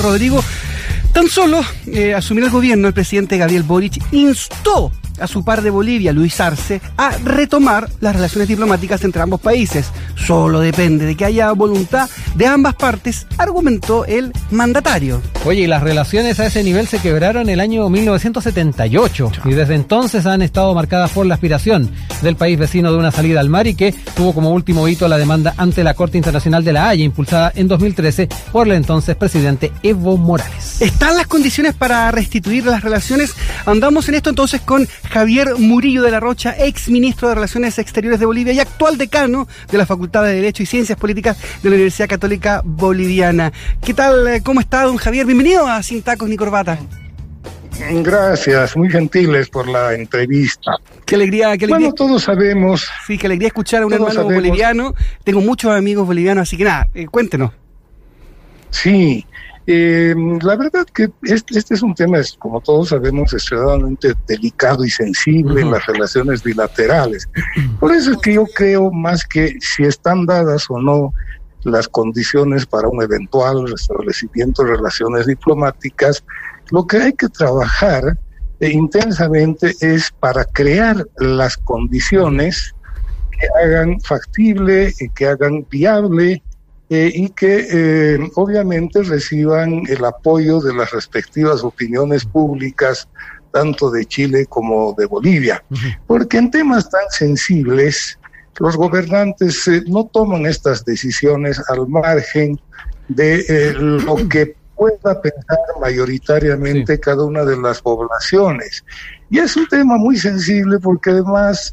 Rodrigo. Tan solo eh, asumir el gobierno, el presidente Gabriel Boric instó a su par de Bolivia, Luis Arce, a retomar las relaciones diplomáticas entre ambos países. Solo depende de que haya voluntad de ambas partes, argumentó el mandatario. Oye, y las relaciones a ese nivel se quebraron en el año 1978 y desde entonces han estado marcadas por la aspiración del país vecino de una salida al mar y que tuvo como último hito la demanda ante la Corte Internacional de la Haya, impulsada en 2013 por el entonces presidente Evo Morales. ¿Están las condiciones para restituir las relaciones? Andamos en esto entonces con Javier Murillo de la Rocha, ex ministro de Relaciones Exteriores de Bolivia y actual decano de la Facultad de Derecho y Ciencias Políticas de la Universidad Católica Boliviana. ¿Qué tal? ¿Cómo está, don Javier? Bienvenido a Sin Tacos ni Corbata. Gracias, muy gentiles por la entrevista. Qué alegría, qué alegría. Bueno, todos sabemos. Sí, qué alegría escuchar a un hermano boliviano. Tengo muchos amigos bolivianos, así que nada, eh, cuéntenos. Sí, eh, la verdad que este, este, es un tema, como todos sabemos, extremadamente delicado y sensible en las relaciones bilaterales. Por eso es que yo creo más que si están dadas o no las condiciones para un eventual restablecimiento de relaciones diplomáticas, lo que hay que trabajar eh, intensamente es para crear las condiciones que hagan factible y que hagan viable eh, y que eh, obviamente reciban el apoyo de las respectivas opiniones públicas, tanto de Chile como de Bolivia. Porque en temas tan sensibles, los gobernantes eh, no toman estas decisiones al margen de lo que pueda pensar mayoritariamente cada una de las poblaciones. Y es un tema muy sensible porque además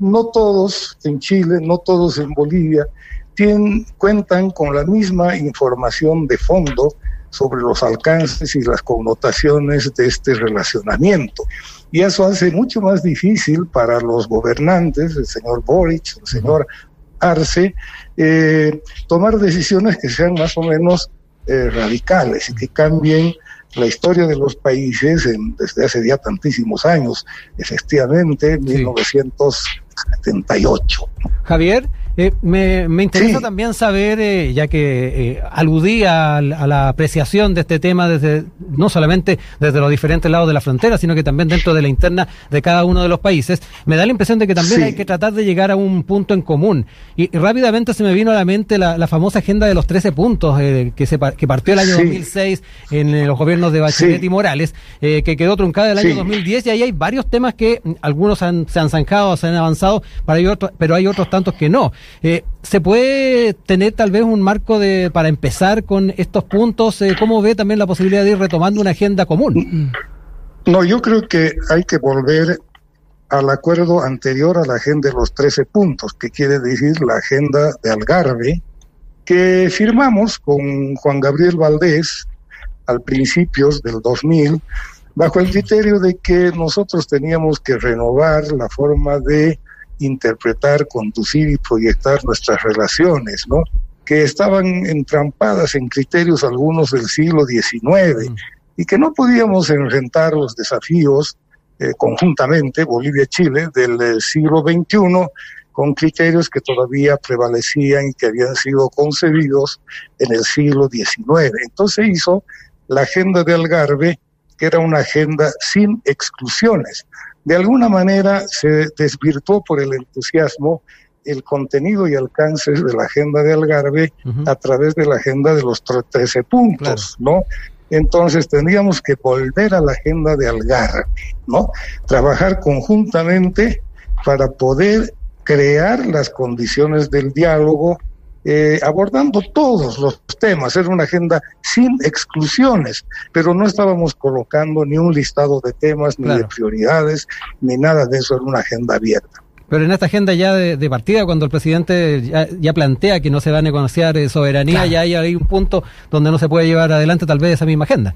no todos en Chile, no todos en Bolivia, cuentan con la misma información de fondo sobre los alcances y las connotaciones de este relacionamiento. Y eso hace mucho más difícil para los gobernantes, el señor Boric, el señor Arce, eh, tomar decisiones que sean más o menos eh, radicales y que cambien la historia de los países desde hace ya tantísimos años, efectivamente, 1978. Javier, eh, me, me, interesa también saber, eh, ya que eh, aludía a, la apreciación de este tema desde no solamente desde los diferentes lados de la frontera, sino que también dentro de la interna de cada uno de los países, me da la impresión de que también hay que tratar de llegar a un punto en común. Y, rápidamente se me vino a la mente la, famosa agenda de los 13 puntos que, se, que partió el año 2006 en los gobiernos de Bachelet y Morales, que quedó truncada el año 2010 y ahí hay varios temas que mm, algunos se han zanjado, se han avanzado, pero hay otros tantos que no. Eh, ¿Se puede tener tal vez un marco de para empezar con estos puntos? Eh, ¿Cómo ve también la posibilidad de ir retomando una agenda común? No, yo creo que hay que volver al acuerdo anterior a la agenda de los 13 puntos, que quiere decir la agenda de Algarve, que firmamos con Juan Gabriel Valdés al principios del 2000, bajo el criterio de que nosotros teníamos que renovar la forma de interpretar, conducir y proyectar nuestras relaciones, ¿no? Que estaban entrampadas en criterios algunos del siglo XIX mm. y que no podíamos enfrentar los desafíos eh, conjuntamente, Bolivia-Chile, del eh, siglo XXI, con criterios que todavía prevalecían y que habían sido concebidos en el siglo XIX. Entonces hizo la agenda de Algarve, que era una agenda sin exclusiones, de alguna manera se desvirtuó por el entusiasmo el contenido y alcances de la agenda de Algarve a través de la agenda de los 13 puntos, ¿no? Entonces tendríamos que volver a la agenda de Algarve, ¿no? Trabajar conjuntamente para poder crear las condiciones del diálogo eh, abordando todos los temas. Era una agenda sin exclusiones, pero no estábamos colocando ni un listado de temas, ni de prioridades, ni nada de eso. Era una agenda abierta. Pero en esta agenda ya de, partida, cuando el presidente ya, plantea que no se va a negociar eh, soberanía, ya hay, hay, un punto donde no se puede llevar adelante tal vez esa misma agenda.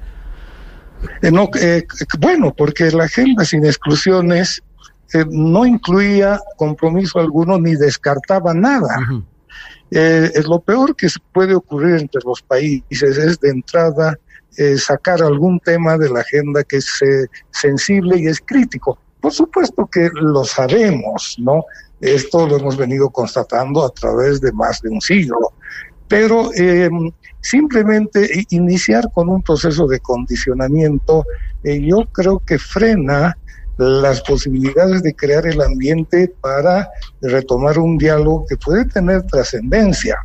Eh, no, bueno, porque la agenda sin exclusiones no incluía compromiso alguno ni descartaba nada. Eh, lo peor que puede ocurrir entre los países es de entrada eh, sacar algún tema de la agenda que es eh, sensible y es crítico. Por supuesto que lo sabemos, ¿no? Esto lo hemos venido constatando a través de más de un siglo. pero em, simplemente iniciar con un proceso de condicionamiento, eh, yo creo que frena las posibilidades de crear el ambiente para retomar un diálogo que puede tener trascendencia.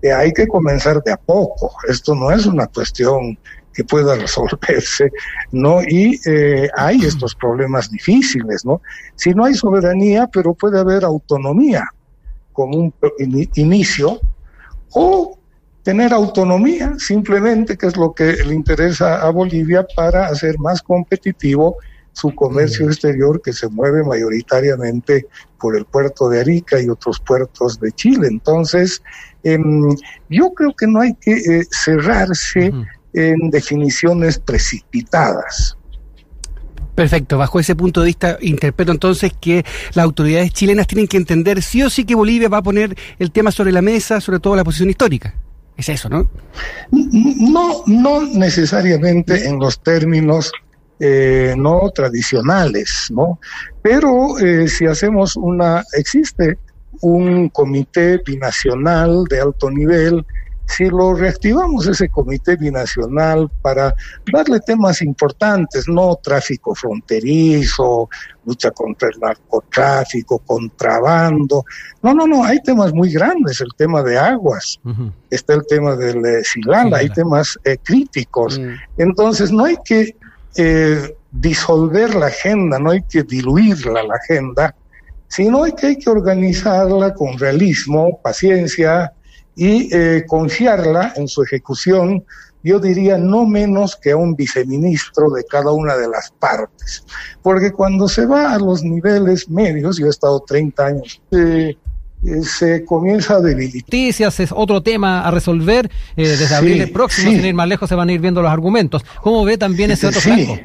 Eh, hay que comenzar de a poco. Esto no es una cuestión que pueda resolverse, ¿no? Y eh, hay estos problemas difíciles, ¿no? Si no hay soberanía, pero puede haber autonomía como un inicio, o tener autonomía simplemente, que es lo que le interesa a Bolivia para hacer más competitivo su comercio mm. exterior que se mueve mayoritariamente por el puerto de Arica y otros puertos de Chile. Entonces, em, yo creo que no hay que eh, cerrarse en definiciones precipitadas. Perfecto, bajo ese punto de vista interpreto entonces que las autoridades chilenas tienen que entender sí o sí que Bolivia va a poner el tema sobre la mesa, sobre todo la posición histórica. Es eso, ¿no? No, no necesariamente en los términos eh, no tradicionales, ¿no? Pero eh, si hacemos una, existe un comité binacional de alto nivel, si lo reactivamos ese comité binacional para darle temas importantes, no tráfico fronterizo, lucha contra el narcotráfico, contrabando, no, no, no, hay temas muy grandes, el tema de aguas, está el tema del eh, Silala, hay temas críticos, mm. entonces no hay que eh, disolver la agenda, no hay que diluirla la agenda, sino que hay que organizarla con realismo, paciencia y eh, confiarla en su ejecución, yo diría no menos que a un viceministro de cada una de las partes. Porque cuando se va a los niveles medios, yo he estado 30 años, eh, eh, se comienza a debilitar. Noticias es otro tema a resolver. Eh, desde abril próximo, sin ir más lejos, se van a ir viendo los argumentos. ¿Cómo ve también ese otro sí.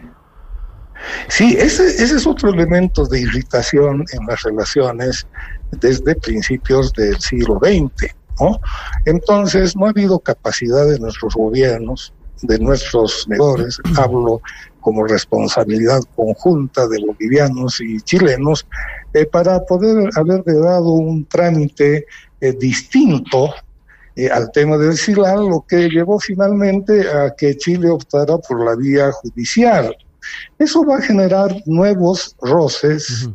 Sí, ese, ese es otro elemento de irritación en las relaciones desde principios del siglo XX. ¿no? Entonces, no ha habido capacidad de nuestros gobiernos, de nuestros negocios, hablo como responsabilidad conjunta de bolivianos y chilenos, eh, para poder haber dado un trámite eh, distinto eh, al tema del SILAL, lo que llevó finalmente a que Chile optara por la vía judicial. Eso va a generar nuevos roces,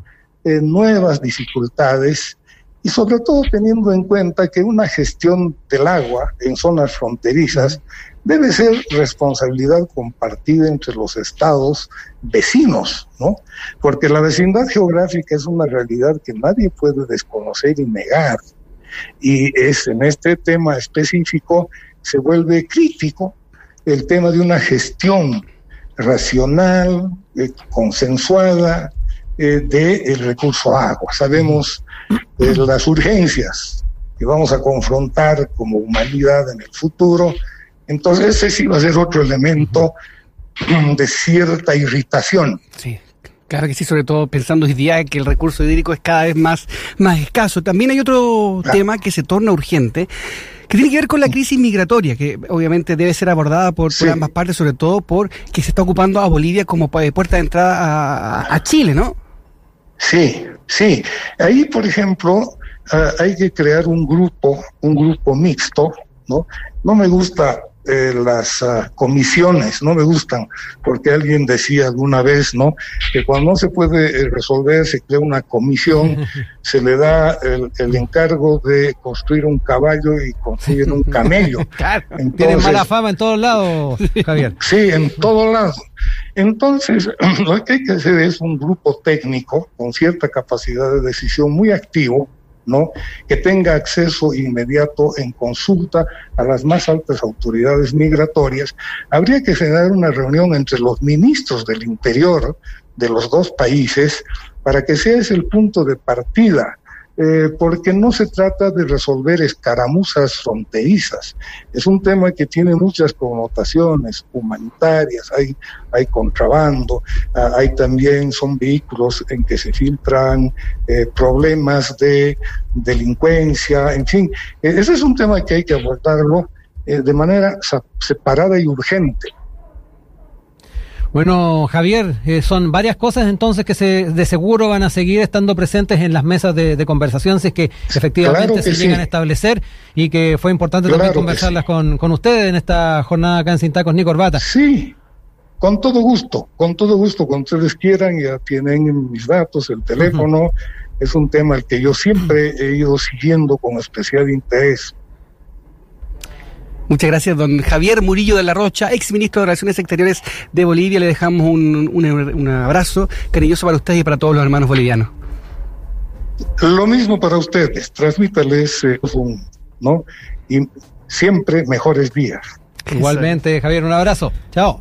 nuevas dificultades y sobre todo teniendo en cuenta que una gestión del agua en zonas fronterizas debe ser responsabilidad compartida entre los estados vecinos, ¿no? Porque la vecindad geográfica es una realidad que nadie puede desconocer y negar. Y es en este tema específico se vuelve crítico el tema de una gestión racional, eh, consensuada eh, del recurso agua. Sabemos de las urgencias que vamos a confrontar como humanidad en el futuro entonces ese va a ser otro elemento de cierta irritación. Sí. Claro que sí, sobre todo pensando hoy día que el recurso hídrico es cada vez más, más escaso. También hay otro tema que se torna urgente, que tiene que ver con la crisis migratoria, que obviamente debe ser abordada por, ambas partes, sobre todo porque se está ocupando a Bolivia como puerta de entrada a, Chile, ¿no? Sí, sí. Ahí, por ejemplo, ah, hay que crear un grupo, un grupo mixto, ¿no? No me gusta eh, las ah, comisiones, no me gustan, porque alguien decía alguna vez, ¿no? Que cuando no se puede eh, resolver, se crea una comisión, se le da el, encargo de construir un caballo y construir un camello. claro, tiene mala fama en todos lados, Javier. sí, en todos lados. Entonces, lo que hay que hacer es un grupo técnico con cierta capacidad de decisión muy activo, ¿no? que tenga acceso inmediato en consulta a las más altas autoridades migratorias, habría que generar una reunión entre los ministros del Interior de los dos países para que sea ese el punto de partida eh, porque no se trata de resolver escaramuzas fronterizas. Es un tema que tiene muchas connotaciones humanitarias, hay, hay contrabando, ah, hay también, son vehículos en que se filtran eh, problemas de delincuencia, en fin, e-, ese es un tema que hay que abordarlo eh, de manera separada y urgente. Bueno, Javier, eh, son varias cosas entonces que se, de seguro van a seguir estando presentes en las mesas de, conversación, si es que efectivamente se llegan a establecer y que fue importante también conversarlas con, con ustedes en esta jornada acá en Sin Tacos ni Corbata. Sí, con todo gusto, con todo gusto, cuando ustedes quieran, ya tienen mis datos, el teléfono. Es un tema al que yo siempre he ido siguiendo con especial interés. Muchas gracias, don Javier Murillo de la Rocha, ex ministro de Relaciones Exteriores de Bolivia. Le dejamos un, abrazo cariñoso para ustedes y para todos los hermanos bolivianos. Lo mismo para ustedes, transmítales eh, un, ¿no? Y siempre mejores días. Igualmente, Javier, un abrazo. Chao.